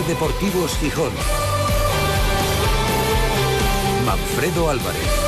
Deportivos Gijón. Manfredo Álvarez.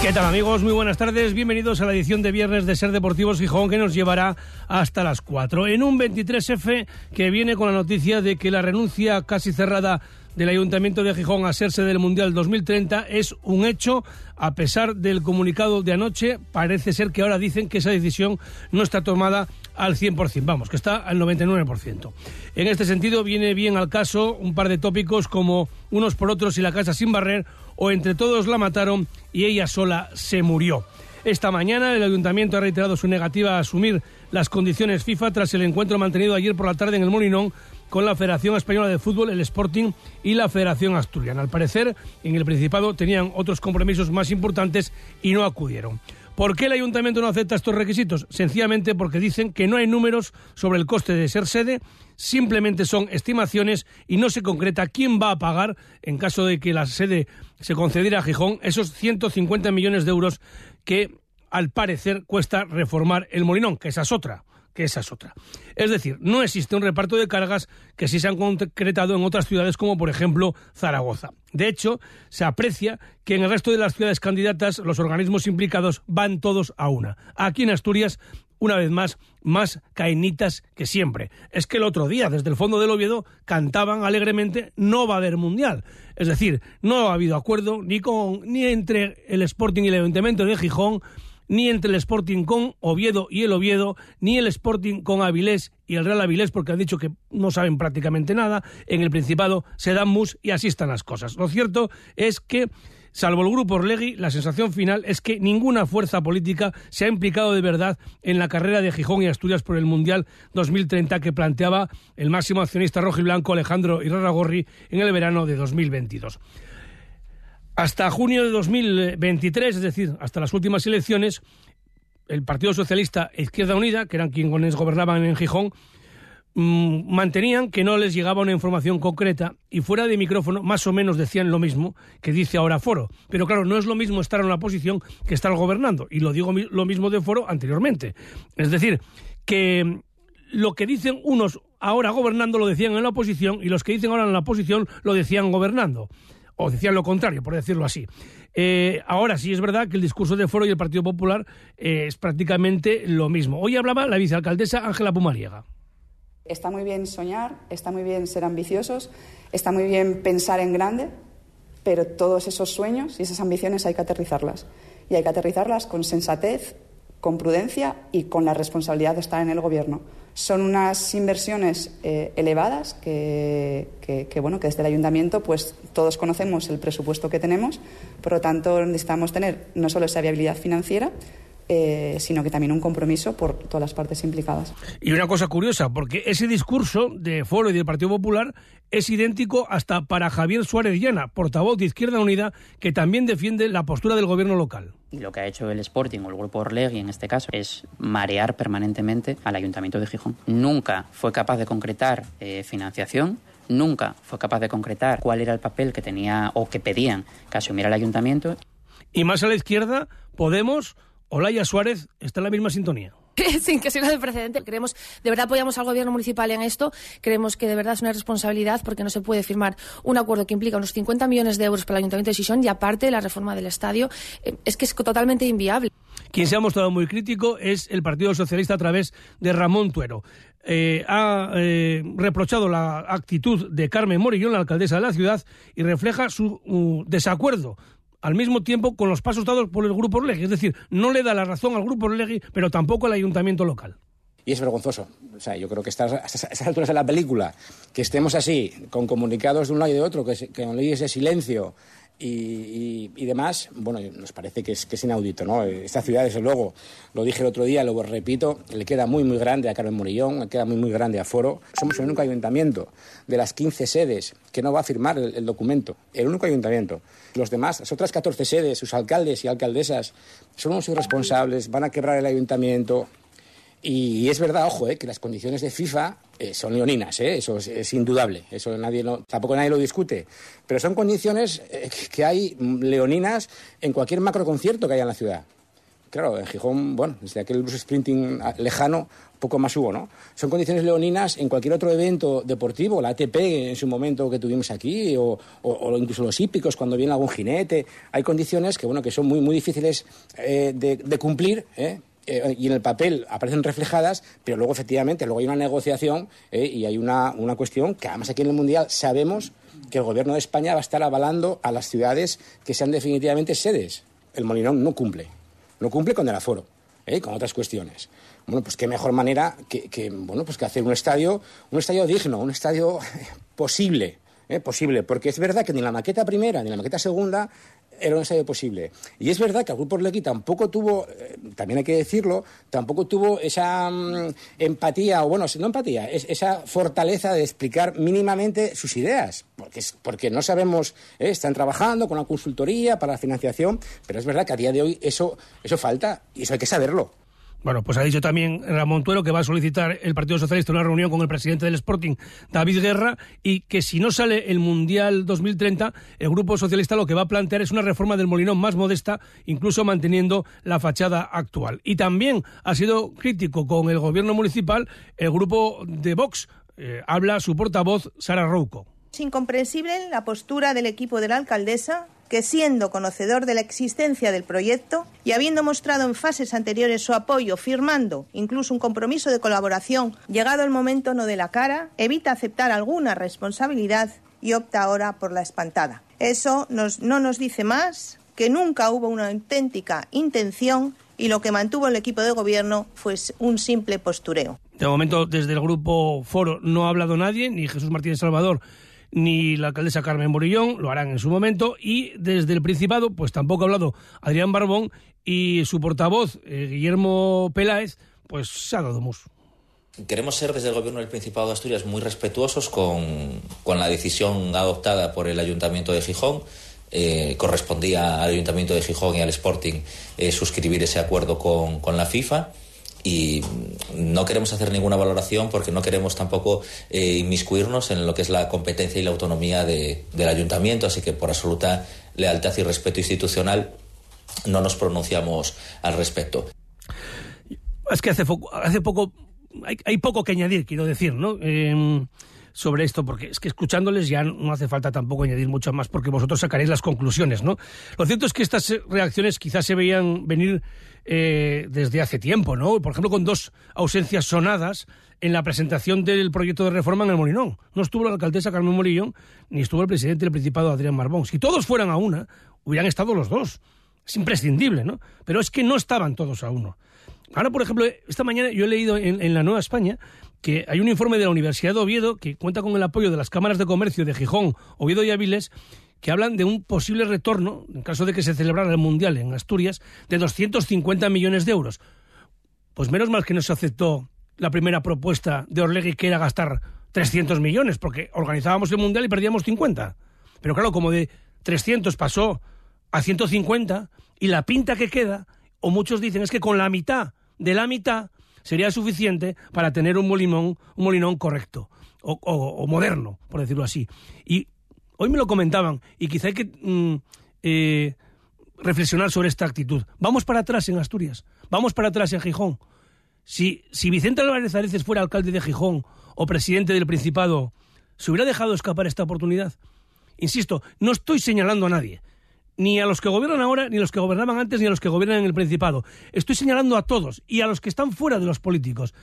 ¿Qué tal amigos? Muy buenas tardes. Bienvenidos a la edición de viernes de Ser Deportivos Gijón que nos llevará hasta las 4. En un 23F que viene con la noticia de que la renuncia casi cerrada del Ayuntamiento de Gijón a sede del Mundial 2030 es un hecho, a pesar del comunicado de anoche, parece ser que ahora dicen que esa decisión no está tomada al 100%, vamos, que está al 99%. En este sentido, viene bien al caso un par de tópicos como unos por otros y la casa sin barrer, o entre todos la mataron y ella sola se murió. Esta mañana el ayuntamiento ha reiterado su negativa a asumir las condiciones FIFA tras el encuentro mantenido ayer por la tarde en el Molinón con la Federación Española de Fútbol, el Sporting y la Federación Asturiana. Al parecer, en el Principado tenían otros compromisos más importantes y no acudieron. ¿Por qué el ayuntamiento no acepta estos requisitos? Sencillamente porque dicen que no hay números sobre el coste de ser sede, simplemente son estimaciones y no se concreta quién va a pagar, en caso de que la sede se concediera a Gijón, esos 150 millones de euros que al parecer cuesta reformar el Molinón, que esa es otra que esa es otra. Es decir, no existe un reparto de cargas que sí se han concretado en otras ciudades como por ejemplo Zaragoza. De hecho, se aprecia que en el resto de las ciudades candidatas los organismos implicados van todos a una. Aquí en Asturias una vez más, más caenitas que siempre. Es que el otro día, desde el fondo del Oviedo, cantaban alegremente no va a haber mundial. Es decir, no ha habido acuerdo ni, con, ni entre el Sporting y el Ayuntamiento de Gijón, ni entre el Sporting con Oviedo y el Oviedo, ni el Sporting con Avilés y el Real Avilés, porque han dicho que no saben prácticamente nada. En el Principado se dan mus y así están las cosas. Lo cierto es que Salvo el grupo Orlegui, la sensación final es que ninguna fuerza política se ha implicado de verdad en la carrera de Gijón y Asturias por el Mundial 2030 que planteaba el máximo accionista rojo y blanco Alejandro Irarragorri en el verano de 2022. Hasta junio de 2023, es decir, hasta las últimas elecciones, el Partido Socialista e Izquierda Unida, que eran quienes gobernaban en Gijón, mm, mantenían que no les llegaba una información concreta y fuera de micrófono más o menos decían lo mismo que dice ahora Foro. Pero claro, no es lo mismo estar en la oposición que estar gobernando. Y lo digo lo mismo de Foro anteriormente. Es decir, que lo que dicen unos ahora gobernando lo decían en la oposición y los que dicen ahora en la oposición lo decían gobernando o decían lo contrario, por decirlo así. Eh, ahora sí es verdad que el discurso de Foro y el Partido Popular eh, es prácticamente lo mismo. Hoy hablaba la vicealcaldesa Ángela Pumariega. Está muy bien soñar, está muy bien ser ambiciosos, está muy bien pensar en grande, pero todos esos sueños y esas ambiciones hay que aterrizarlas. Y hay que aterrizarlas con sensatez, con prudencia y con la responsabilidad de estar en el Gobierno. Son unas inversiones eh, elevadas que, bueno, que desde el ayuntamiento pues todos conocemos el presupuesto que tenemos, por lo tanto necesitamos tener no solo esa viabilidad financiera, eh, sino que también un compromiso por todas las partes implicadas. Y una cosa curiosa, porque ese discurso de Foro y del Partido Popular es idéntico hasta para Javier Suárez Llana, portavoz de Izquierda Unida, que también defiende la postura del gobierno local. Y lo que ha hecho el Sporting o el grupo Orlegui en este caso es marear permanentemente al Ayuntamiento de Gijón. Nunca fue capaz de concretar eh, financiación nunca fue capaz de concretar cuál era el papel que tenía o que pedían que asumiera el ayuntamiento. Y más a la izquierda, Podemos Olaya Suárez está en la misma sintonía. Sin que sea de precedente. Creemos, de verdad apoyamos al gobierno municipal en esto. Creemos que de verdad es una responsabilidad porque no se puede firmar un acuerdo que implica unos 50 millones de euros para el Ayuntamiento de Sison y aparte la reforma del estadio. Eh, es que es totalmente inviable. Quien se ha mostrado muy crítico es el Partido Socialista a través de Ramón Tuero. Eh, ha eh, reprochado la actitud de Carmen Morillón, la alcaldesa de la ciudad, y refleja su uh, desacuerdo al mismo tiempo con los pasos dados por el Grupo Orlegui. Es decir, no le da la razón al Grupo Orlegui, pero tampoco al ayuntamiento local. Y es vergonzoso. O sea, yo creo que a esas alturas de la película, que estemos así, con comunicados de un lado y de otro, que, que con leyes de silencio, y, demás, bueno, nos parece que es, que es inaudito, ¿no? Esta ciudad, desde luego, lo dije el otro día, lo repito, le queda muy, muy grande a Carmen Morillón, le queda muy, muy grande a Foro. Somos el único ayuntamiento de las 15 sedes que no va a firmar el, documento, el único ayuntamiento. Los demás, las otras 14 sedes, sus alcaldes y alcaldesas, son unos irresponsables, van a quebrar el ayuntamiento, y es verdad, ojo, eh, que las condiciones de FIFA eh, son leoninas, eh, eso es, indudable, eso nadie tampoco nadie lo discute, pero son condiciones que hay leoninas en cualquier macroconcierto que haya en la ciudad. claro, en Gijón, bueno, desde aquel bus sprinting lejano, poco más hubo, ¿no? Son condiciones leoninas en cualquier otro evento deportivo, la ATP en su momento que tuvimos aquí, o, incluso los hípicos cuando viene algún jinete. Hay condiciones que, bueno, que son muy, muy difíciles eh, de, cumplir, ¿eh? Eh, y en el papel aparecen reflejadas, pero luego efectivamente luego hay una negociación y hay una, una cuestión que además aquí en el Mundial sabemos que el Gobierno de España va a estar avalando a las ciudades que sean definitivamente sedes. El Molinón no cumple, no cumple con el aforo, con otras cuestiones bueno, pues qué mejor manera que, bueno, pues que hacer un estadio, un estadio digno, un estadio posible, ¿eh? posible, porque es verdad que ni la maqueta primera ni la maqueta segunda era un estadio posible. Y es verdad que el Grupo Orlegui tampoco tuvo, eh, también hay que decirlo, tampoco tuvo esa mm, empatía, o bueno, no empatía, esa fortaleza de explicar mínimamente sus ideas, porque, porque no sabemos, ¿eh? están trabajando con la consultoría para la financiación, pero es verdad que a día de hoy eso, eso falta y eso hay que saberlo. Bueno, pues ha dicho también Ramón Tuero que va a solicitar el Partido Socialista una reunión con el presidente del Sporting, David Guerra, y que si no sale el Mundial 2030, el Grupo Socialista lo que va a plantear es una reforma del Molinón más modesta, incluso manteniendo la fachada actual. Y también ha sido crítico con el gobierno municipal el grupo de Vox. Eh, habla su portavoz, Sara Rouco. Es incomprensible la postura del equipo de la alcaldesa que siendo conocedor de la existencia del proyecto y habiendo mostrado en fases anteriores su apoyo, firmando incluso un compromiso de colaboración, llegado el momento no de la cara, evita aceptar alguna responsabilidad y opta ahora por la espantada. Eso no nos dice más que nunca hubo una auténtica intención y lo que mantuvo el equipo de gobierno fue un simple postureo. De momento, desde el grupo Foro no ha hablado nadie, ni Jesús Martínez Salvador ni la alcaldesa Carmen Morillón, lo harán en su momento, y desde el Principado, pues tampoco ha hablado Adrián Barbón y su portavoz, eh, Guillermo Peláez, pues se ha dado. Queremos ser desde el Gobierno del Principado de Asturias muy respetuosos con, la decisión adoptada por el Ayuntamiento de Gijón. Eh, correspondía al Ayuntamiento de Gijón y al Sporting eh, suscribir ese acuerdo con, con la FIFA y no queremos hacer ninguna valoración porque no queremos tampoco eh, inmiscuirnos en lo que es la competencia y la autonomía del ayuntamiento, así que por absoluta lealtad y respeto institucional no nos pronunciamos al respecto. Es que hace, hace poco, hay, poco que añadir, quiero decir, ¿no? Em, sobre esto, porque es que escuchándoles ya no hace falta tampoco añadir mucho más, porque vosotros sacaréis las conclusiones, ¿no? Lo cierto es que estas reacciones quizás se veían venir eh, desde hace tiempo, ¿no? Por ejemplo, con dos ausencias sonadas en la presentación del proyecto de reforma en el Molinón. No estuvo la alcaldesa Carmen Morillón, ni estuvo el presidente del Principado Adrián Marbón. Si todos fueran a una, hubieran estado los dos. Es imprescindible, ¿no? Pero es que no estaban todos a uno. Ahora, por ejemplo, esta mañana yo he leído en la Nueva España que hay un informe de la Universidad de Oviedo que cuenta con el apoyo de las cámaras de comercio de Gijón, Oviedo y Avilés, que hablan de un posible retorno, en caso de que se celebrara el Mundial en Asturias, de 250 millones de euros. Pues menos mal que no se aceptó la primera propuesta de Orlegui, que era gastar 300 millones, porque organizábamos el Mundial y perdíamos 50. Pero claro, como de 300 pasó a 150, y la pinta que queda, o muchos dicen, es que con la mitad de la mitad sería suficiente para tener un molinón, un molinón correcto o, moderno, por decirlo así. Y hoy me lo comentaban y quizá hay que mm, eh, reflexionar sobre esta actitud. Vamos para atrás en Asturias, vamos para atrás en Gijón. Si, si Vicente Álvarez Areces fuera alcalde de Gijón o presidente del Principado, ¿se hubiera dejado escapar esta oportunidad? Insisto, no estoy señalando a nadie ni a los que gobiernan ahora, ni a los que gobernaban antes, ni a los que gobiernan en el Principado. Estoy señalando a todos y a los que están fuera de los políticos.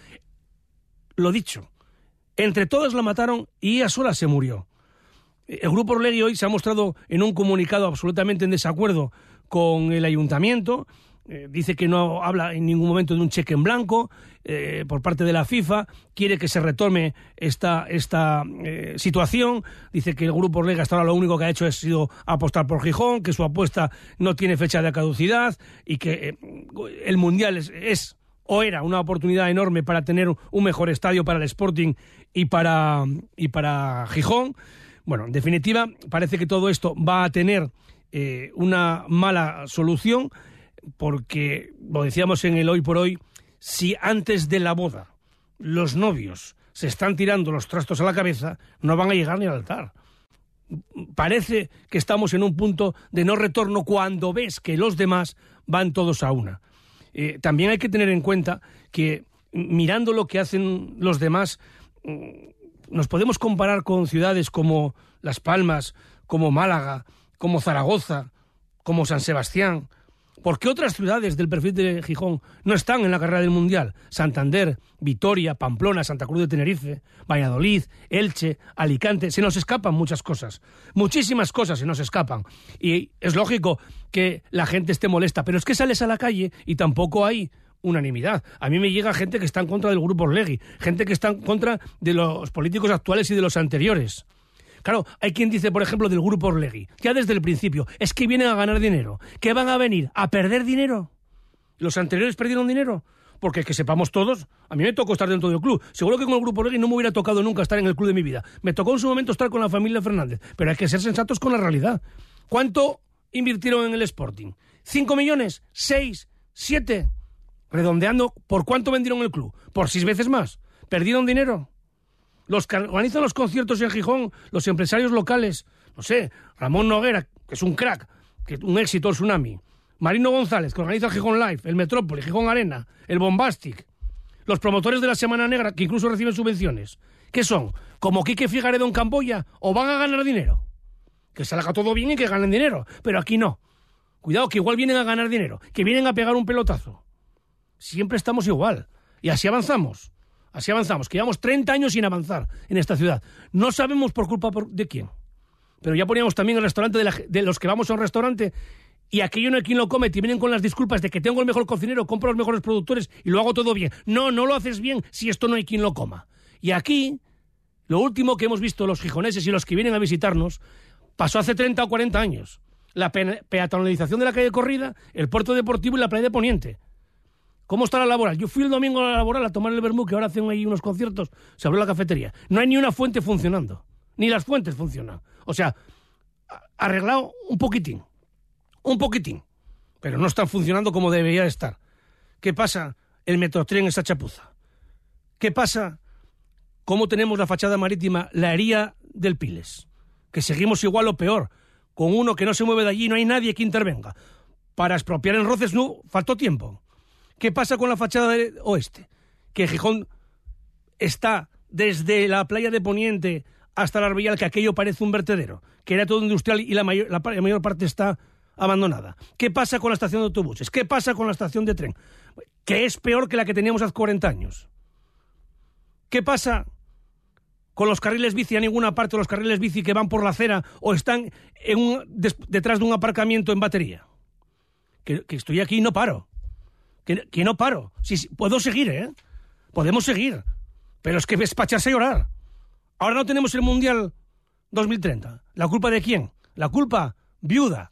Lo dicho, entre todos la mataron y ella sola se murió. El Grupo Orlegui hoy se ha mostrado en un comunicado absolutamente en desacuerdo con el ayuntamiento, eh, dice que no habla en ningún momento de un cheque en blanco eh, por parte de la FIFA, quiere que se retome esta, esta eh, situación, dice que el Grupo Orlega hasta ahora lo único que ha hecho es sido apostar por Gijón, que su apuesta no tiene fecha de caducidad y que el Mundial es, o era una oportunidad enorme para tener un mejor estadio para el Sporting y para, y para Gijón. Bueno, en definitiva, parece que todo esto va a tener una mala solución porque, lo decíamos en el hoy por hoy, si antes de la boda los novios se están tirando los trastos a la cabeza, no van a llegar ni al altar. Parece que estamos en un punto de no retorno cuando ves que los demás van todos a una. eh, también hay que tener en cuenta que mirando lo que hacen los demás, mm, nos podemos comparar con ciudades como Las Palmas, como Málaga, como Zaragoza, como San Sebastián. ¿Por qué otras ciudades del perfil de Gijón no están en la carrera del Mundial? Santander, Vitoria, Pamplona, Santa Cruz de Tenerife, Valladolid, Elche, Alicante. Se nos escapan muchas cosas. Muchísimas cosas se nos escapan. Y es lógico que la gente esté molesta, pero es que sales a la calle y tampoco hay unanimidad. A mí me llega gente que está en contra del grupo Orlegui, gente que está en contra de los políticos actuales y de los anteriores. Claro, hay quien dice, por ejemplo, del grupo Orlegui, ya desde el principio, es que vienen a ganar dinero. ¿Que van a venir? ¿A perder dinero? ¿Los anteriores perdieron dinero? Porque que sepamos todos, a mí me tocó estar dentro del club. Seguro que con el grupo Orlegui no me hubiera tocado nunca estar en el club de mi vida. Me tocó en su momento estar con la familia Fernández, pero hay que ser sensatos con la realidad. ¿Cuánto invirtieron en el Sporting? ¿Cinco millones? ¿Seis? ¿Siete? redondeando, ¿por cuánto vendieron el club? ¿Por seis veces más? ¿Perdieron dinero? Los que organizan los conciertos en Gijón, los empresarios locales, no sé, Ramón Noguera, que es un crack, que un éxito el tsunami, Marino González, que organiza Gijón Live, el Metrópoli, Gijón Arena, el Bombastic, los promotores de la Semana Negra, que incluso reciben subvenciones. ¿Qué son? ¿Como Quique Figaredo en Camboya? ¿O van a ganar dinero? Que salga todo bien y que ganen dinero. Pero aquí no. Cuidado, que igual vienen a ganar dinero, que vienen a pegar un pelotazo siempre estamos igual. Y así avanzamos. Así avanzamos, que llevamos 30 años sin avanzar en esta ciudad. No sabemos por culpa de quién. Pero ya poníamos también el restaurante de, los que vamos a un restaurante y aquello no hay quien lo come, te vienen con las disculpas de que tengo el mejor cocinero, compro los mejores productores y lo hago todo bien. No, no lo haces bien si esto no hay quien lo coma. Y aquí, lo último que hemos visto los gijoneses y los que vienen a visitarnos, pasó hace 30 o 40 años. La peatonalización de la calle Corrida, el puerto deportivo y la playa de Poniente. ¿Cómo está la laboral? Yo fui el domingo a la laboral a tomar el vermú, que ahora hacen ahí unos conciertos, se abrió la cafetería. No hay ni una fuente funcionando, ni las fuentes funcionan. O sea, arreglado un poquitín, un poquitín, pero no están funcionando como debería estar. ¿Qué pasa? El metrotren esa chapuza. ¿Qué pasa? ¿Cómo tenemos la fachada marítima, la hería del Piles? Que seguimos igual o peor, con uno que no se mueve de allí, no hay nadie que intervenga. Para expropiar en Roces no faltó tiempo. ¿Qué pasa con la fachada oeste? Que Gijón está desde la playa de Poniente hasta la Arbillal, que aquello parece un vertedero, que era todo industrial y la mayor, la mayor parte está abandonada. ¿Qué pasa con la estación de autobuses? ¿Qué pasa con la estación de tren? Que es peor que la que teníamos hace 40 años. ¿Qué pasa con los carriles bici a ninguna parte, los carriles bici que van por la acera o están detrás de un aparcamiento en batería? que estoy aquí y no paro que, no paro. Si, puedo seguir, ¿eh? Podemos seguir. Pero es que despacharse a llorar. Ahora no tenemos el Mundial 2030. ¿La culpa de quién? La culpa viuda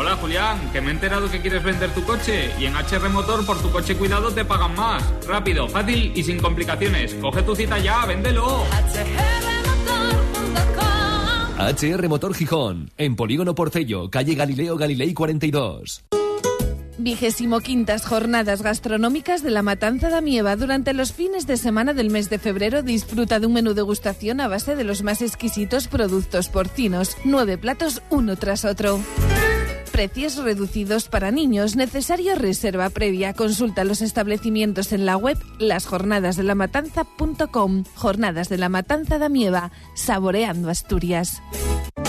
Hola Julián, que me he enterado que quieres vender tu coche y en HR Motor por tu coche cuidado te pagan más. Rápido, fácil y sin complicaciones. Coge tu cita ya, véndelo. HR Motor Gijón, en Polígono Porcello, calle Galileo Galilei 42. Vigésimo quintas jornadas gastronómicas de la Matanza de Mieva. Durante los fines de semana del mes de febrero disfruta de un menú degustación a base de los más exquisitos productos porcinos. Nueve platos uno tras otro. Precios reducidos para niños. Necesario reserva previa. Consulta los establecimientos en la web lasjornadasdelamatanza.com. Jornadas de la Matanza de Mieva. Saboreando Asturias.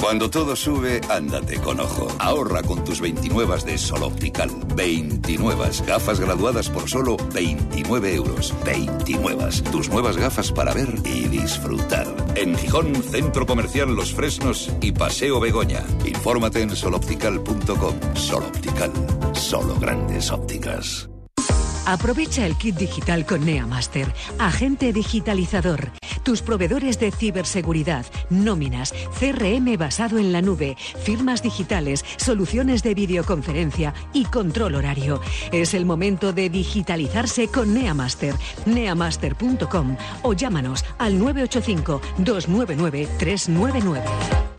Cuando todo sube, ándate con ojo. Ahorra con tus 29 de Sol Optical. 29 gafas graduadas por solo 29 euros. 29. Tus nuevas gafas para ver y disfrutar. En Gijón, Centro Comercial Los Fresnos y Paseo Begoña. Infórmate en soloptical.com. Sol Optical. Solo grandes ópticas. Aprovecha el kit digital con Neamaster, agente digitalizador. Tus proveedores de ciberseguridad, nóminas, CRM basado en la nube, firmas digitales, soluciones de videoconferencia y control horario. Es el momento de digitalizarse con Neamaster. Neamaster.com o llámanos al 985 299 399.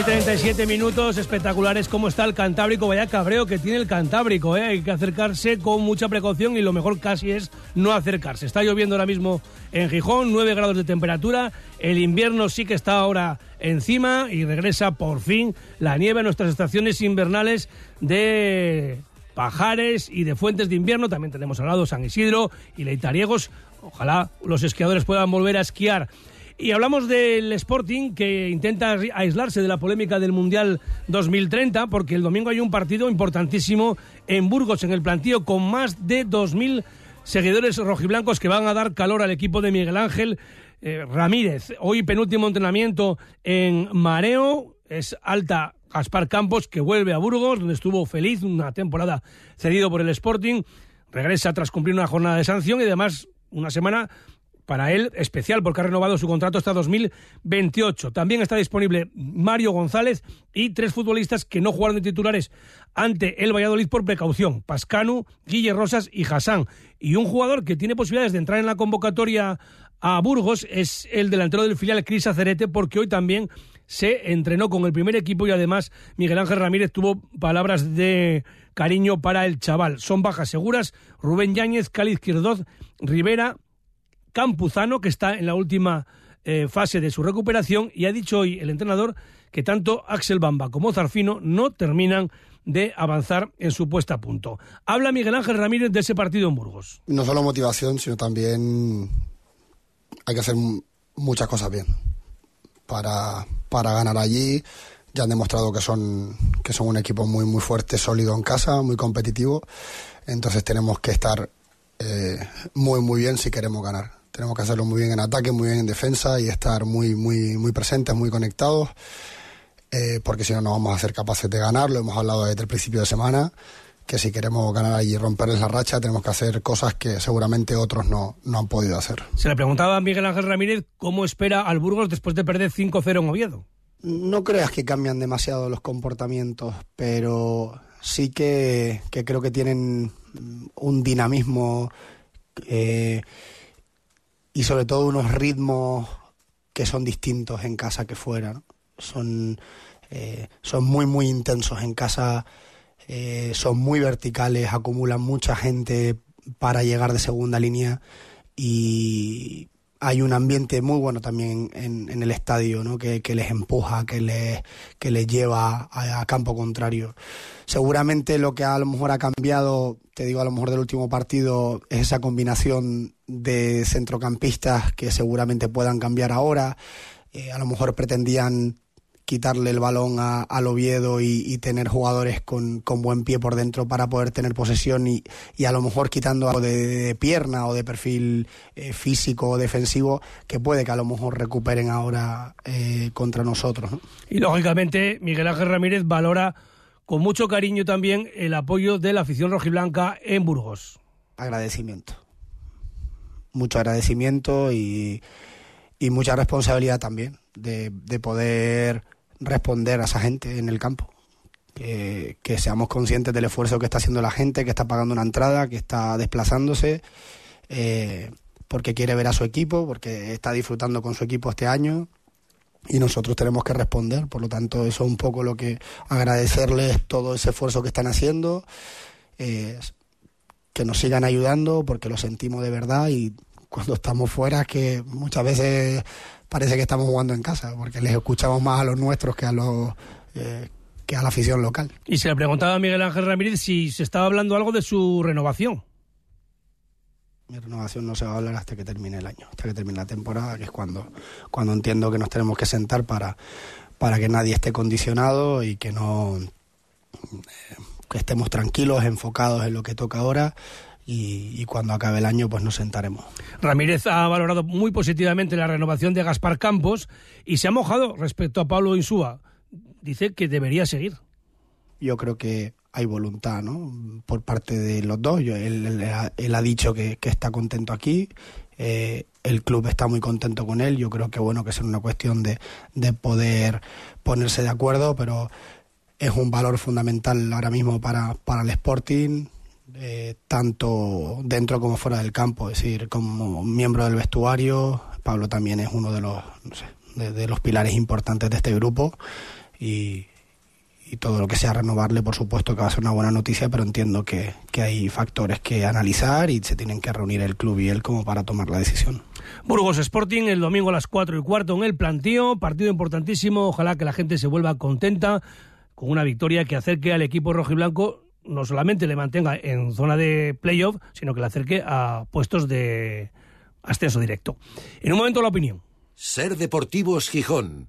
Y 37 minutos espectaculares. ¿Cómo está el Cantábrico? Vaya cabreo que tiene el Cantábrico. ¿eh? Hay que acercarse con mucha precaución y lo mejor casi es no acercarse. Está lloviendo ahora mismo en Gijón, 9 grados de temperatura. El invierno sí que está ahora encima y regresa por fin la nieve a nuestras estaciones invernales de Pajares y de Fuentes de Invierno. También tenemos al lado San Isidro y Leitariegos. Ojalá los esquiadores puedan volver a esquiar. Y hablamos del Sporting que intenta aislarse de la polémica del Mundial 2030 porque el domingo hay un partido importantísimo en Burgos, en el plantío, con más de 2.000 seguidores rojiblancos que van a dar calor al equipo de Miguel Ángel eh, Ramírez. Hoy penúltimo entrenamiento en Mareo, es alta Gaspar Campos que vuelve a Burgos, donde estuvo feliz, una temporada cedido por el Sporting, regresa tras cumplir una jornada de sanción y además una semana para él especial porque ha renovado su contrato hasta 2028. También está disponible Mario González y tres futbolistas que no jugaron de titulares ante el Valladolid por precaución, Pascanu, Guille Rosas y Hassan. Y un jugador que tiene posibilidades de entrar en la convocatoria a Burgos es el delantero del filial Cris Acerete porque hoy también se entrenó con el primer equipo y además Miguel Ángel Ramírez tuvo palabras de cariño para el chaval. Son bajas seguras Rubén Yáñez, Cali Izquierdoz, Rivera, Campuzano, que está en la última eh, fase de su recuperación, y ha dicho hoy el entrenador que tanto Axel Bamba como Zarfino no terminan de avanzar en su puesta a punto. Habla Miguel Ángel Ramírez de ese partido en Burgos. No solo motivación, sino también hay que hacer muchas cosas bien para, para ganar allí. Ya han demostrado que son, que son un equipo muy, muy fuerte, sólido en casa, muy competitivo. Entonces tenemos que estar eh, muy, muy bien si queremos ganar. Tenemos que hacerlo muy bien en ataque, muy bien en defensa y estar muy, muy, muy presentes, muy conectados, eh, porque si no, no vamos a ser capaces de ganar. Lo hemos hablado desde el principio de semana, que si queremos ganar allí y romperles la racha, tenemos que hacer cosas que seguramente otros no, no han podido hacer. Se le preguntaba a Miguel Ángel Ramírez cómo espera al Burgos después de perder 5-0 en Oviedo. No creas que cambian demasiado los comportamientos, pero sí que, que creo que tienen un dinamismo eh, y sobre todo unos ritmos que son distintos en casa que fuera. Son, eh, son muy, muy intensos en casa, eh, son muy verticales, acumulan mucha gente para llegar de segunda línea y hay un ambiente muy bueno también en, en el estadio, ¿no? que, les empuja, que les, que les lleva a, a campo contrario. Seguramente lo que a lo mejor ha cambiado, te digo a lo mejor del último partido, es esa combinación de centrocampistas que seguramente puedan cambiar ahora. Eh, a lo mejor pretendían quitarle el balón a, al Oviedo y, y tener jugadores con, con buen pie por dentro para poder tener posesión y, y a lo mejor quitando algo de, de pierna o de perfil eh, físico o defensivo que puede que a lo mejor recuperen ahora eh, contra nosotros. ¿no? Y lógicamente Miguel Ángel Ramírez valora con mucho cariño también el apoyo de la afición rojiblanca en Burgos. Agradecimiento. Mucho agradecimiento y, y mucha responsabilidad también de, de poder responder a esa gente en el campo. Que, que, seamos conscientes del esfuerzo que está haciendo la gente, que está pagando una entrada, que está desplazándose, eh, porque quiere ver a su equipo, porque está disfrutando con su equipo este año y nosotros tenemos que responder. Por lo tanto, eso es un poco lo que agradecerles todo ese esfuerzo que están haciendo, que nos sigan ayudando, porque lo sentimos de verdad y cuando estamos fuera que muchas veces parece que estamos jugando en casa, porque les escuchamos más a los nuestros que a los eh, que a la afición local. Y se le preguntaba a Miguel Ángel Ramírez si se estaba hablando algo de su renovación. Mi renovación no se va a hablar hasta que termine el año, hasta que termine la temporada, que es cuando, cuando entiendo que nos tenemos que sentar para, para que nadie esté condicionado y que no eh, que estemos tranquilos, enfocados en lo que toca ahora y, y, cuando acabe el año pues nos sentaremos. Ramírez ha valorado muy positivamente la renovación de Gaspar Campos y se ha mojado respecto a Pablo Insúa. Dice que debería seguir. Yo creo que hay voluntad ¿no? por parte de los dos. Yo, él, él, él, ha dicho que, que está contento aquí. Eh, el club está muy contento con él. Yo creo que bueno que es una cuestión de, de poder ponerse de acuerdo, pero es un valor fundamental ahora mismo para, para el Sporting eh, tanto dentro como fuera del campo, es decir, como miembro del vestuario, Pablo también es uno de los, no sé, de, los pilares importantes de este grupo y, todo lo que sea renovarle, por supuesto que va a ser una buena noticia, pero entiendo que, que, hay factores que analizar y se tienen que reunir el club y él como para tomar la decisión. Burgos Sporting el domingo a las 4 y cuarto en el plantío, partido importantísimo, ojalá que la gente se vuelva contenta con una victoria que acerque al equipo rojo y blanco no solamente le mantenga en zona de playoff, sino que le acerque a puestos de ascenso directo. En un momento la opinión. Ser Deportivos Gijón.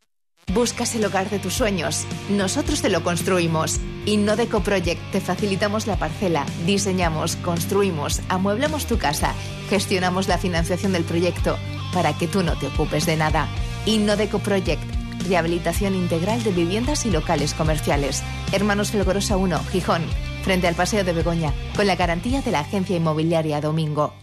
Buscas el hogar de tus sueños. Nosotros te lo construimos. Innodeco Project te facilitamos la parcela, diseñamos, construimos, amueblamos tu casa, gestionamos la financiación del proyecto para que tú no te ocupes de nada. Innodeco Project, rehabilitación integral de viviendas y locales comerciales. Hermanos Felgorosa 1, Gijón, frente al Paseo de Begoña, con la garantía de la agencia inmobiliaria Domingo.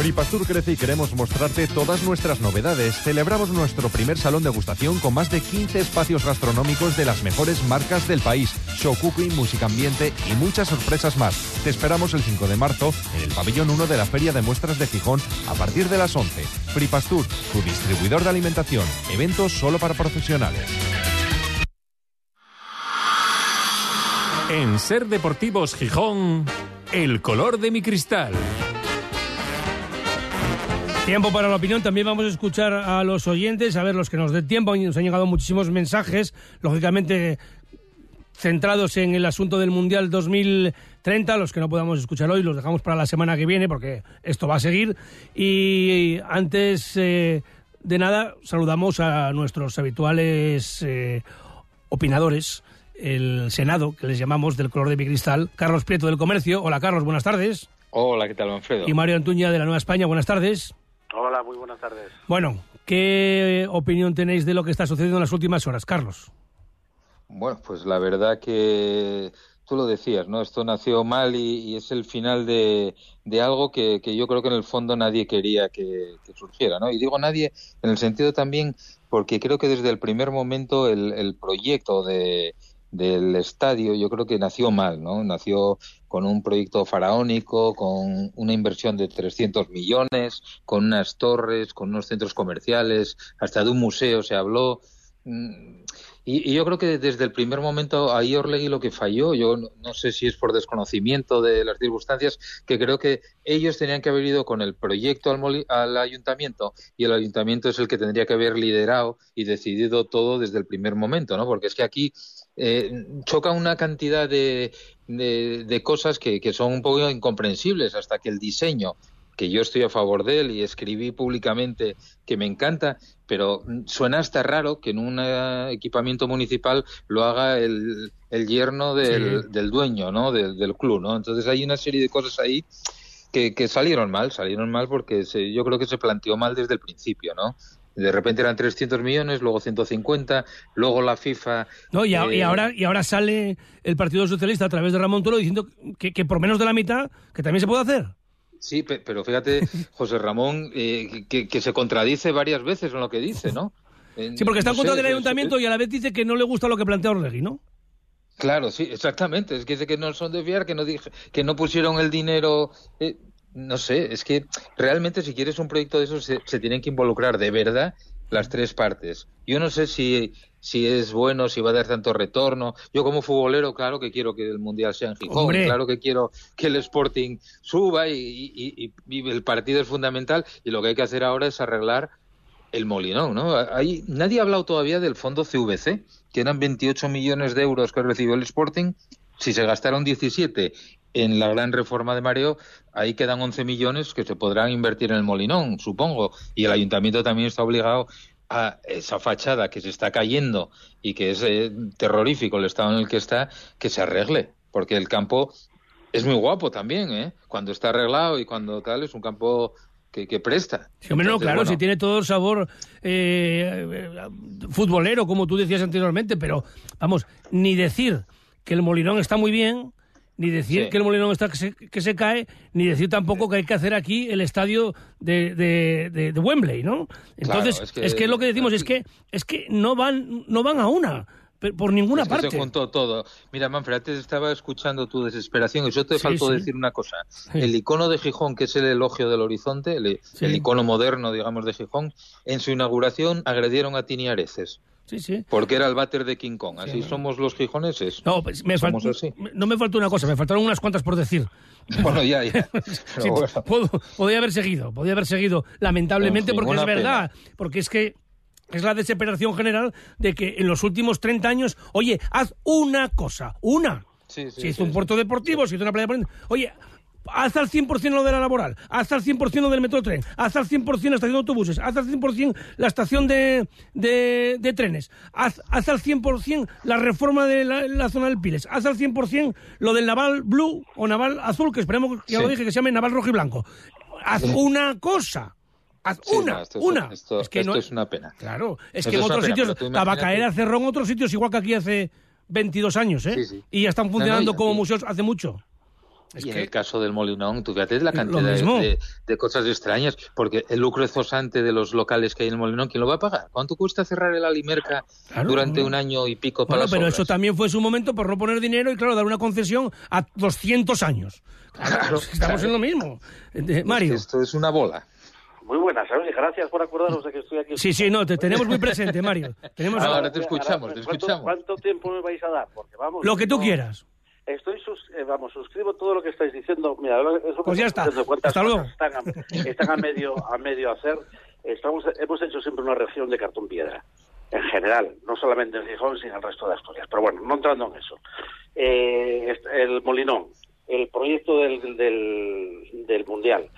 Fripastur crece y queremos mostrarte todas nuestras novedades. Celebramos nuestro primer salón de gustación con más de 15 espacios gastronómicos de las mejores marcas del país, show cooking, música ambiente y muchas sorpresas más. Te esperamos el 5 de marzo en el pabellón 1 de la Feria de Muestras de Gijón a partir de las 11. Fripastur, tu distribuidor de alimentación. Eventos solo para profesionales. En Ser Deportivos Gijón, el color de mi cristal. Tiempo para la opinión. También vamos a escuchar a los oyentes, a ver los que nos dé tiempo. Nos han llegado muchísimos mensajes, lógicamente centrados en el asunto del Mundial 2030. Los que no podamos escuchar hoy los dejamos para la semana que viene porque esto va a seguir. Y antes eh, de nada, saludamos a nuestros habituales eh, opinadores. El Senado, que les llamamos del color de mi cristal, Carlos Prieto del Comercio. Hola Carlos, buenas tardes. Hola, ¿qué tal, Manfredo? Y Mario Antuña de la Nueva España, buenas tardes. Hola, muy buenas tardes. Bueno, ¿qué opinión tenéis de lo que está sucediendo en las últimas horas, Carlos? Bueno, pues la verdad que tú lo decías, ¿no? Esto nació mal y, y es el final de, de algo que, que, yo creo que en el fondo nadie quería que, que, surgiera, ¿no? Y digo nadie en el sentido también porque creo que desde el primer momento el, el proyecto de, del estadio yo creo que nació mal, ¿no? Nació con un proyecto faraónico, con una inversión de 300 millones, con unas torres, con unos centros comerciales, hasta de un museo se habló. Mm, y, y, yo creo que desde el primer momento ahí Orlegui lo que falló, yo no, no, sé si es por desconocimiento de las circunstancias, que creo que ellos tenían que haber ido con el proyecto al, al ayuntamiento y el ayuntamiento es el que tendría que haber liderado y decidido todo desde el primer momento, ¿no? Porque es que aquí eh, choca una cantidad de, de, de cosas que, que son un poco incomprensibles hasta que el diseño que yo estoy a favor de él y escribí públicamente que me encanta, pero suena hasta raro que en un uh, equipamiento municipal lo haga el, el yerno del, sí. del, dueño, ¿no? Del, del, club, ¿no? Entonces hay una serie de cosas ahí que, que salieron mal, salieron mal porque se, yo creo que se planteó mal desde el principio, ¿no? De repente eran 300 millones, luego 150, luego la FIFA. No, y, a, eh... y, ahora, y ahora sale el Partido Socialista a través de Ramón Toro diciendo que, que por menos de la mitad, que también se puede hacer. Sí, pero fíjate, José Ramón, eh, que, que, se contradice varias veces en lo que dice, ¿no? En, sí, porque está en contra del ayuntamiento y a la vez dice que no le gusta lo que plantea Orlegui, ¿no? Claro, sí, exactamente. Es que dice que no son de fiar, que no, dije, que no pusieron el dinero. Eh, no sé, es que realmente si quieres un proyecto de esos se, se tienen que involucrar de verdad las tres partes. Yo no sé si, si es bueno, si va a dar tanto retorno. Yo como futbolero, claro que quiero que el Mundial sea en Gijón, claro que quiero que el Sporting suba y, y, y, el partido es fundamental y lo que hay que hacer ahora es arreglar el Molinón, ¿no? Hay, nadie ha hablado todavía del fondo CVC, que eran 28 millones de euros que recibió el Sporting. Si se gastaron 17 en la gran reforma de Mareo, ahí quedan 11 millones que se podrán invertir en el Molinón, supongo. Y el ayuntamiento también está obligado a esa fachada que se está cayendo y que es eh, terrorífico el estado en el que está, que se arregle. Porque el campo es muy guapo también, ¿eh? Cuando está arreglado y cuando tal, es un campo que, que presta. Sí, hombre, Entonces, no, claro, bueno, si tiene todo el sabor eh, futbolero, como tú decías anteriormente, pero vamos, ni decir que el Molinón está muy bien, ni decir sí. que el Molinón está que se, que se, cae, ni decir tampoco que hay que hacer aquí el estadio de, de, de, de Wembley, ¿no? Entonces, claro, es, que, es, que, lo que decimos es que es que no van no van a una por ninguna es que parte. Se juntó todo. Mira, Manfred, antes estaba escuchando tu desesperación y yo te sí, faltó sí. decir una cosa. Sí. El icono de Gijón, que es el elogio del horizonte, el, el, icono moderno, digamos, de Gijón, en su inauguración agredieron a Tini Areces. Sí, sí. Porque era el váter de King Kong. Así sí, somos los gijoneses. No, pues me somos así. no me faltó una cosa, me faltaron unas cuantas por decir. Bueno, ya, ya. sí, bueno. Puedo, podía haber seguido, podía haber seguido, lamentablemente, porque es verdad. Pena. Porque es que es la desesperación general de que en los últimos 30 años, oye, haz una cosa, una. Sí, sí, si hizo un puerto deportivo, si hizo una playa deportiva. Oye, haz al 100% lo de la laboral, haz al 100% lo del metrotren, haz al 100% la estación de autobuses, haz al 100% la estación de, de, de trenes, haz, haz, al 100% la reforma de la, la, zona del Piles, haz al 100% lo del naval blue o naval azul, que esperemos, que ya sí. lo dije, que se llame naval rojo y blanco. Haz una cosa. Haz sí, una, no, esto una. Es, esto, es que esto no, es una pena. Claro, es esto que en otros pena, sitios, Tabacaera cerró en otros sitios, igual que aquí hace 22 años, ¿eh? Sí. Y ya están funcionando no, como museos hace mucho. Es y que... en el caso del Molinón, tú fíjate la cantidad de, de, de, cosas extrañas, porque el lucro cesante de los locales que hay en el Molinón, ¿quién lo va a pagar? ¿Cuánto cuesta cerrar el Alimerca claro, durante no. un año y pico para Bueno, pero obras? eso también fue su momento por no poner dinero y, claro, dar una concesión a 200 años. Claro, claro estamos claro. en lo mismo. Eh, Mario. Es esto es una bola. Muy buenas, ¿sabes? Gracias por acordaros de que estoy aquí. Sí, sí, no, te tenemos muy presente, Mario. Tenemos... Ahora, ahora te escuchamos, ahora, te escuchamos. ¿cuánto, ¿Cuánto tiempo me vais a dar? Porque vamos... Lo que tú no... quieras estoy sus, eh, vamos suscribo todo lo que estáis diciendo. Mira eso pues ya está. hasta luego. están a, están a medio a medio hacer. Estamos hemos hecho siempre una región de cartón piedra en general no solamente en Gijón sino en el resto de Asturias. Pero bueno no entrando en eso. Eh, el Molinón el proyecto del, del, del mundial.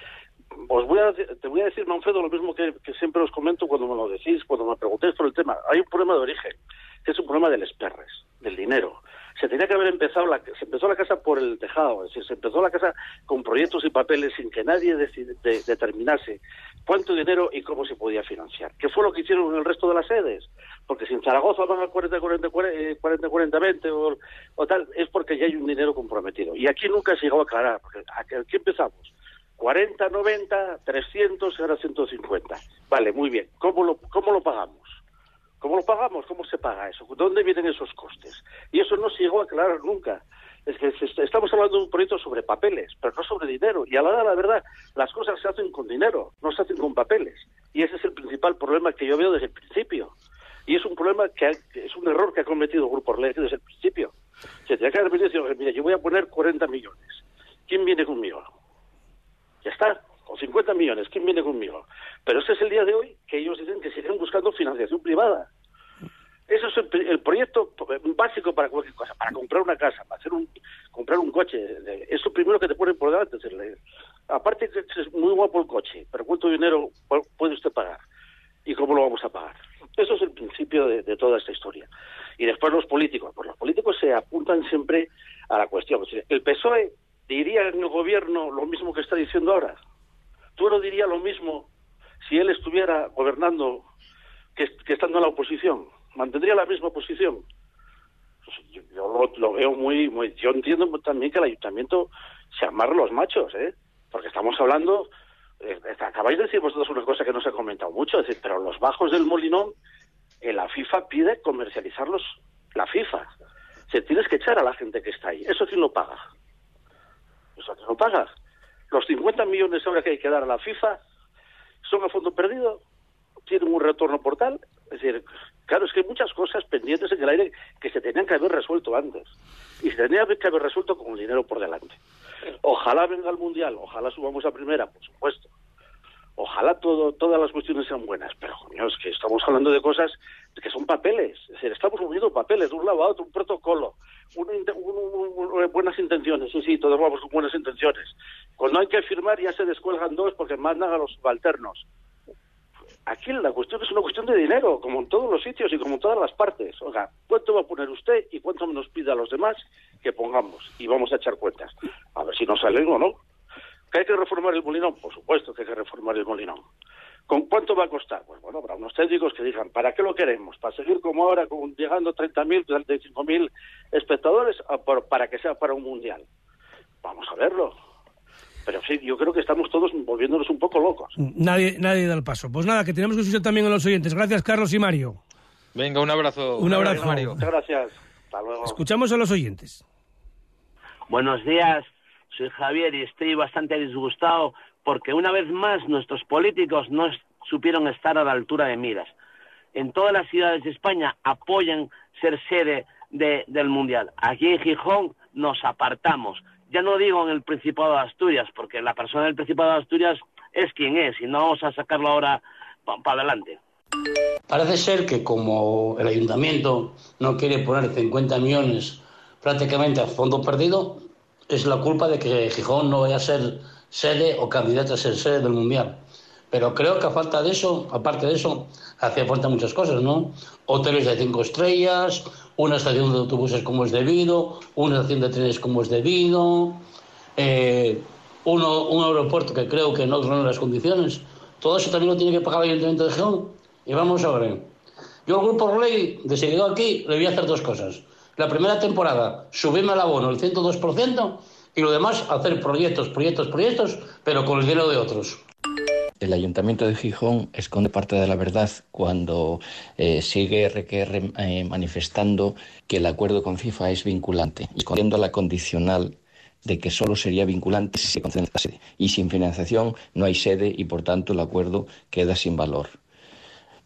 Os voy a, te voy a decir, Manfredo, lo mismo que, que, siempre os comento cuando me lo decís, cuando me preguntéis por el tema. Hay un problema de origen, que es un problema del esperres, del dinero. Se tenía que haber empezado, la, se empezó la casa por el tejado, es decir, se empezó la casa con proyectos y papeles sin que nadie decide, de, determinase cuánto dinero y cómo se podía financiar. ¿Qué fue lo que hicieron en el resto de las sedes? Porque si en Zaragoza van a 40, 40, 40, 40, 20 o, o tal, es porque ya hay un dinero comprometido. Y aquí nunca se llegó a aclarar, porque aquí empezamos. 40, 90, 300 y ahora 150. Vale, muy bien. ¿Cómo lo, cómo lo pagamos? ¿Cómo lo pagamos? ¿Cómo se paga eso? ¿Dónde vienen esos costes? Y eso no se llegó a aclarar nunca. Es que estamos hablando de un proyecto sobre papeles, pero no sobre dinero. Y a la hora la verdad, las cosas se hacen con dinero, no se hacen con papeles. Y ese es el principal problema que yo veo desde el principio. Y es un problema que, es un error que ha cometido Grupo Orlegui desde el principio. Se tenía que haber dicho, mira, yo voy a poner 40 millones. ¿Quién viene conmigo? Ya está, o 50 millones, ¿quién viene conmigo? Pero ese es el día de hoy que ellos dicen que siguen buscando financiación privada. Eso es el, el proyecto básico para cualquier cosa, para comprar una casa, para hacer un, comprar un coche. Es lo primero que te ponen por delante. aparte que es muy guapo el coche, pero ¿cuánto dinero pu- puede usted pagar? ¿Y cómo lo vamos a pagar? Eso es el principio de, de toda esta historia. Y después los políticos. Pues los políticos se apuntan siempre a la cuestión. El PSOE diría en el gobierno lo mismo que está diciendo ahora. Tú no diría lo mismo si él estuviera gobernando que, estando en la oposición. Mantendría la misma posición. Pues yo lo, lo veo muy, muy... Yo entiendo también que el ayuntamiento se amarra los machos, ¿eh? Porque estamos hablando... eh, acabáis de decir vosotros una cosa que no se ha comentado mucho, es decir, pero los bajos del Molinón, eh, la FIFA pide comercializarlos, la FIFA. Se tienes que echar a la gente que está ahí. ¿Eso quién lo paga? ¿Eso quién lo paga? Los 50 millones ahora que hay que dar a la FIFA son a fondo perdido, tienen un retorno por tal. Es decir, claro, es que hay muchas cosas pendientes en el aire que se tenían que haber resuelto antes. Y se tenían que haber resuelto con el dinero por delante. Ojalá venga el Mundial, ojalá subamos a primera, por supuesto. Ojalá todo, todas las cuestiones sean buenas, pero coño, es que estamos hablando de cosas que son papeles. Es decir, estamos moviendo papeles de un lado a otro, un protocolo, un- un- buenas intenciones. Sí, sí, todos vamos con buenas intenciones. Cuando hay que firmar ya se descuelgan dos porque mandan a los subalternos. Aquí la cuestión es una cuestión de dinero, como en todos los sitios y como en todas las partes. Oiga, ¿cuánto va a poner usted y cuánto nos pide a los demás que pongamos? Y vamos a echar cuentas. A ver si nos salen o no. ¿Que hay que reformar el molinón? Por supuesto que hay que reformar el molinón. ¿Con cuánto va a costar? Pues bueno, habrá unos técnicos que digan, ¿para qué lo queremos? ¿Para seguir como ahora, con, llegando a 30.000, 35.000 espectadores? ¿O por- ¿Para que sea para un mundial? Vamos a verlo. Pero sí, yo creo que estamos todos volviéndonos un poco locos. Nadie, nadie da el paso. Pues nada, que tenemos que escuchar también a los oyentes. Gracias, Carlos y Mario. Venga, un abrazo. Un abrazo. Mario. Muchas gracias. Hasta luego. Escuchamos a los oyentes. Buenos días, soy Javier y estoy bastante disgustado porque una vez más nuestros políticos no supieron estar a la altura de miras. En todas las ciudades de España apoyan ser sede de- del Mundial. Aquí en Gijón nos apartamos. Ya no digo en el Principado de Asturias, porque la persona del Principado de Asturias es quien es y no vamos a sacarlo ahora para adelante. Parece ser que como el ayuntamiento no quiere poner 50 millones prácticamente a fondo perdido, es la culpa de que Gijón no vaya a ser sede o candidato a ser sede del Mundial. Pero creo que a falta de eso, aparte de eso, hacía falta muchas cosas, ¿no? Hoteles de cinco estrellas, una estación de autobuses como es debido, una estación de trenes como es debido, eh, uno- un aeropuerto que creo que no reúne las condiciones. Todo eso también lo tiene que pagar el Ayuntamiento de Gijón. Y vamos a ver. Yo al Grupo Orley, desde que llego aquí, le voy a hacer dos cosas. La primera temporada, subirme al abono el 102% y lo demás, hacer proyectos, proyectos, proyectos, pero con el dinero de otros. El Ayuntamiento de Gijón esconde parte de la verdad cuando eh, sigue RQR eh, manifestando que el acuerdo con FIFA es vinculante, escondiendo la condicional de que solo sería vinculante si se concede la sede. Y sin financiación no hay sede y por tanto el acuerdo queda sin valor.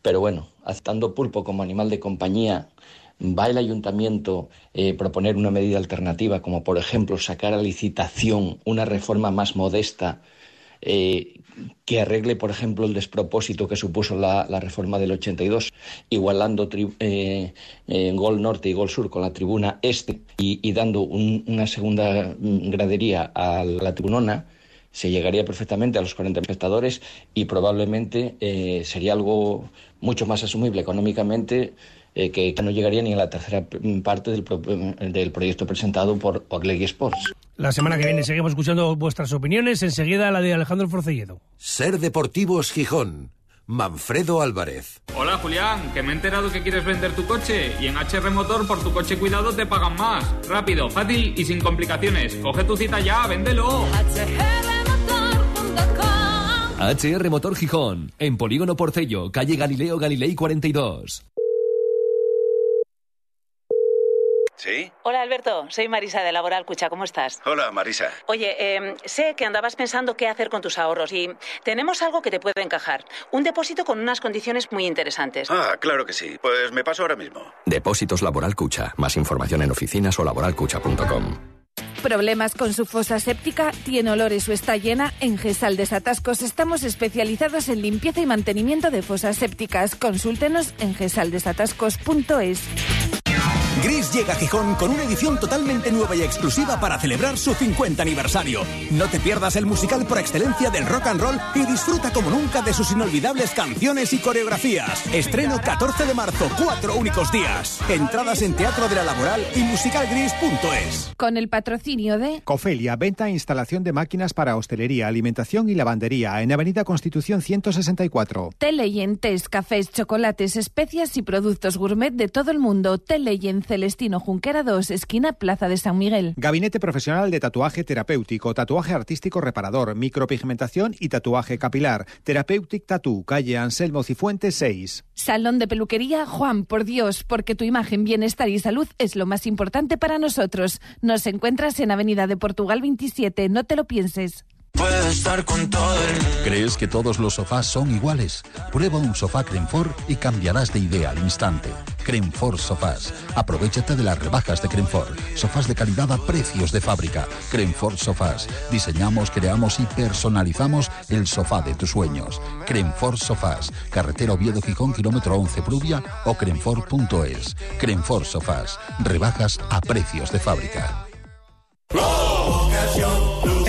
Pero bueno, aceptando pulpo como animal de compañía, ¿va el ayuntamiento eh, proponer una medida alternativa, como por ejemplo sacar a licitación una reforma más modesta eh, que arregle, por ejemplo, el despropósito que supuso la, reforma del 82, igualando eh, eh, Gol Norte y Gol Sur con la tribuna Este y, dando un- una segunda gradería a la tribunona? se llegaría perfectamente a los 40 espectadores y probablemente eh, sería algo mucho más asumible económicamente eh, que, que no llegaría ni a la tercera parte del, pro- del proyecto presentado por Orlegui Sports. La semana que viene seguimos escuchando vuestras opiniones. Enseguida la de Alejandro Forcelledo. Ser Deportivos Gijón. Manfredo Álvarez. Hola Julián, que me he enterado que quieres vender tu coche y en HR Motor por tu coche cuidado te pagan más. Rápido, fácil y sin complicaciones. Coge tu cita ya, véndelo. HR Motor Gijón, en Polígono Porcello, calle Galileo Galilei 42. ¿Sí? Hola Alberto, soy Marisa de Laboral Cucha, ¿cómo estás? Hola, Marisa. Oye, eh, sé que andabas pensando qué hacer con tus ahorros y tenemos algo que te puede encajar. Un depósito con unas condiciones muy interesantes. Ah, claro que sí. Pues me paso ahora mismo. Depósitos Laboral Cucha. Más información en oficinas o laboralcucha.com. ¿Problemas con su fosa séptica? ¿Tiene olores o está llena? En Gesal Desatascos estamos especializados en limpieza y mantenimiento de fosas sépticas. Consúltenos en gesaldesatascos.es. Gris llega a Gijón con una edición totalmente nueva y exclusiva para celebrar su 50 aniversario. No te pierdas el musical por excelencia del rock and roll y disfruta como nunca de sus inolvidables canciones y coreografías. Estreno 14 de marzo, cuatro únicos días. Entradas en Teatro de la Laboral y musicalgris.es. Con el patrocinio de Cofelia, venta e instalación de máquinas para hostelería, alimentación y lavandería en Avenida Constitución 164. Teleyentes, cafés, chocolates, especias y productos gourmet de todo el mundo. Teleyen Celestino Junquera 2, esquina Plaza de San Miguel. Gabinete profesional de tatuaje terapéutico, tatuaje artístico reparador, micropigmentación y tatuaje capilar. Therapeutic Tattoo, calle Anselmo Cifuentes 6. Salón de peluquería Juan, por Dios, porque tu imagen, bienestar y salud es lo más importante para nosotros. Nos encuentras en Avenida de Portugal 27, no te lo pienses. Puedo estar con todo el. ¿Crees que todos los sofás son iguales? Prueba un sofá Crenfor y cambiarás de idea al instante. Crenfor Sofás. Aprovechate de las rebajas de Crenfor. Sofás de calidad a precios de fábrica. Crenfor Sofás. Diseñamos, creamos y personalizamos el sofá de tus sueños. Crenfor Sofás. Carretera Oviedo Gijón, kilómetro 11 Prubia o crenfor.es. Crenfor Sofás. Rebajas a precios de fábrica.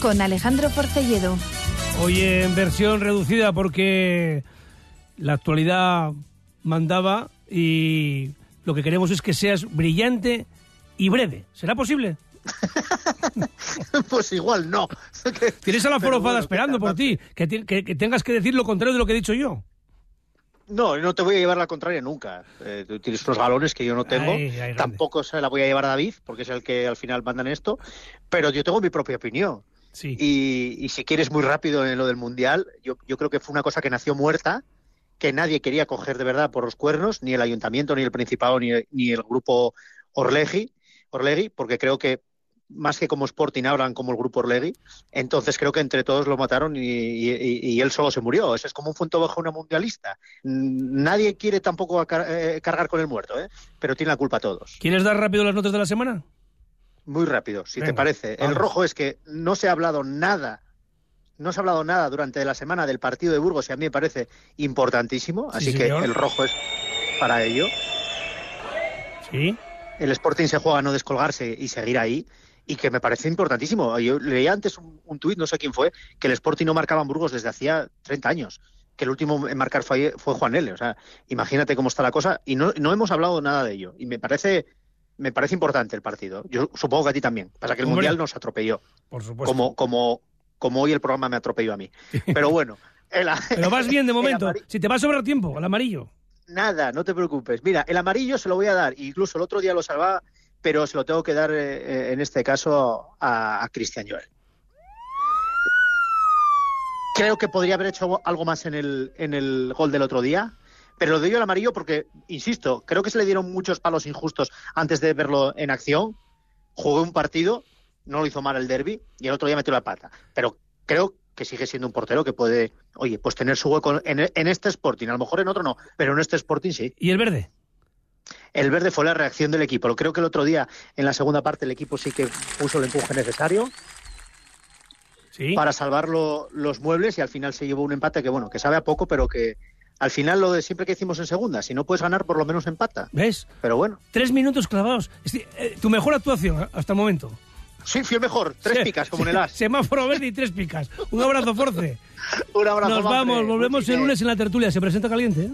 con Alejandro Porcelledo. Hoy en versión reducida porque la actualidad mandaba y lo que queremos es que seas brillante y breve. ¿Será posible? pues igual no. Tienes a la forofada bueno, esperando por ti, que, ti- que- que tengas que decir lo contrario de lo que he dicho yo. No, no te voy a llevar la contraria nunca. Eh, tú tienes unos galones que yo no tengo. Ay, ay, grande. Tampoco se la voy a llevar a David, porque es el que al final manda en esto. Pero yo tengo mi propia opinión. Y, y si quieres muy rápido en lo del Mundial, yo, yo creo que fue una cosa que nació muerta, que nadie quería coger de verdad por los cuernos, ni el Ayuntamiento, ni el Principado, ni, ni el grupo Orlegi, Orlegui, porque creo que más que como Sporting hablan como el grupo Orlegui, entonces creo que entre todos lo mataron y, y- y- y él solo se murió. Eso es como un punto bajo una mundialista. Nadie quiere tampoco eh, cargar con el muerto, ¿eh? pero tiene la culpa todos. ¿Quieres dar rápido las notas de la semana? Muy rápido, si te parece. El rojo es que no se ha hablado nada, no se ha hablado nada durante la semana del partido de Burgos y a mí me parece importantísimo, así que el rojo es para ello. Sí. El Sporting se juega a no descolgarse y seguir ahí. Y que me parece importantísimo. Yo leía antes un, un tuit, no sé quién fue, que el Sporting no marcaba en Burgos desde hacía 30 años. Que el último en marcar fue, fue Juan L. O sea, imagínate cómo está la cosa. Y no, no hemos hablado nada de ello. Y me parece, me parece importante el partido. Yo supongo que a ti también. Pasa que el Hombre. Mundial nos atropelló. Por supuesto. Como, como, como hoy el programa me atropelló a mí. Pero bueno. el- Pero vas bien de el momento. Si te va a sobrar tiempo, al amarillo. Nada, no te preocupes. Mira, el amarillo se lo voy a dar, incluso el otro día lo salvaba, pero se lo tengo que dar eh, en este caso a, a Cristian Joel. Creo que podría haber hecho algo más en el, en el gol del otro día, pero lo doy al amarillo porque, insisto, creo que se le dieron muchos palos injustos antes de verlo en acción. Jugó un partido, no lo hizo mal el derby y el otro día metió la pata. Pero creo que sigue siendo un portero que puede, oye, pues tener su hueco en, en este Sporting. A lo mejor en otro no, pero en este Sporting sí. ¿Y el verde? el verde fue la reacción del equipo. Creo que el otro día, en la segunda parte, el equipo sí que puso el empuje necesario para salvar los muebles y al final se llevó un empate que, bueno, que sabe a poco, pero que al final lo de siempre que hicimos en segunda, si no puedes ganar, por lo menos empata. ¿Ves? Pero bueno. Tres minutos clavados. Eh, tu mejor actuación hasta el momento. Sí, fui el mejor. Tres picas, como en el as. Semáforo verde y tres picas. Un abrazo, Force. un abrazo, Nos vamos, volvemos el lunes en la tertulia. ¿Se presenta caliente? ¿eh?